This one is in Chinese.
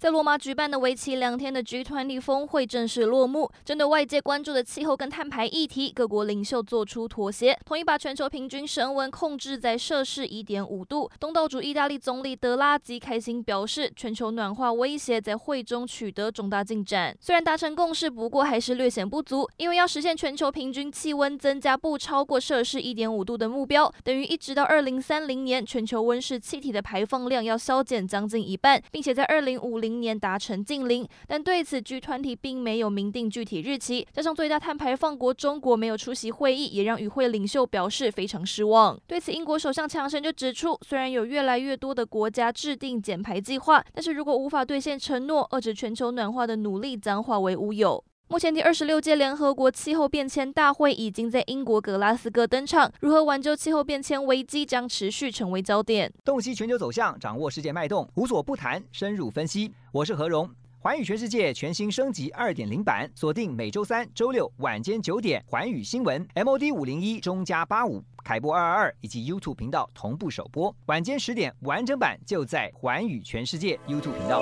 在罗马举办的为期两天的 G20 峰会正式落幕。针对外界关注的气候跟碳排议题，各国领袖做出妥协，同意把全球平均升温控制在摄氏一点五度。东道主意大利总理德拉吉开心表示，全球暖化威胁在会中取得重大进展。虽然达成共识，不过还是略显不足，因为要实现全球平均气温增加不超过摄氏一点五度的目标，等于一直到二零三零年，全球温室气体的排放量要削减将近一半，并且在二零五零明年达成净零，但对此 G 团体并没有明定具体日期。加上最大碳排放国中国没有出席会议，也让与会领袖表示非常失望。对此，英国首相强生就指出，虽然有越来越多的国家制定减排计划，但是如果无法兑现承诺，遏制全球暖化的努力将化为乌有。目前第二十六届联合国气候变迁大会已经在英国格拉斯哥登场，如何挽救气候变迁危机将持续成为焦点。洞悉全球走向，掌握世界脉动，无所不谈，深入分析。我是何荣，环宇全世界全新升级二点零版，锁定每周三、周六晚间九点，环宇新闻 MOD 五零一中加八五凯播二二二以及 YouTube 频道同步首播，晚间十点完整版就在环宇全世界 YouTube 频道。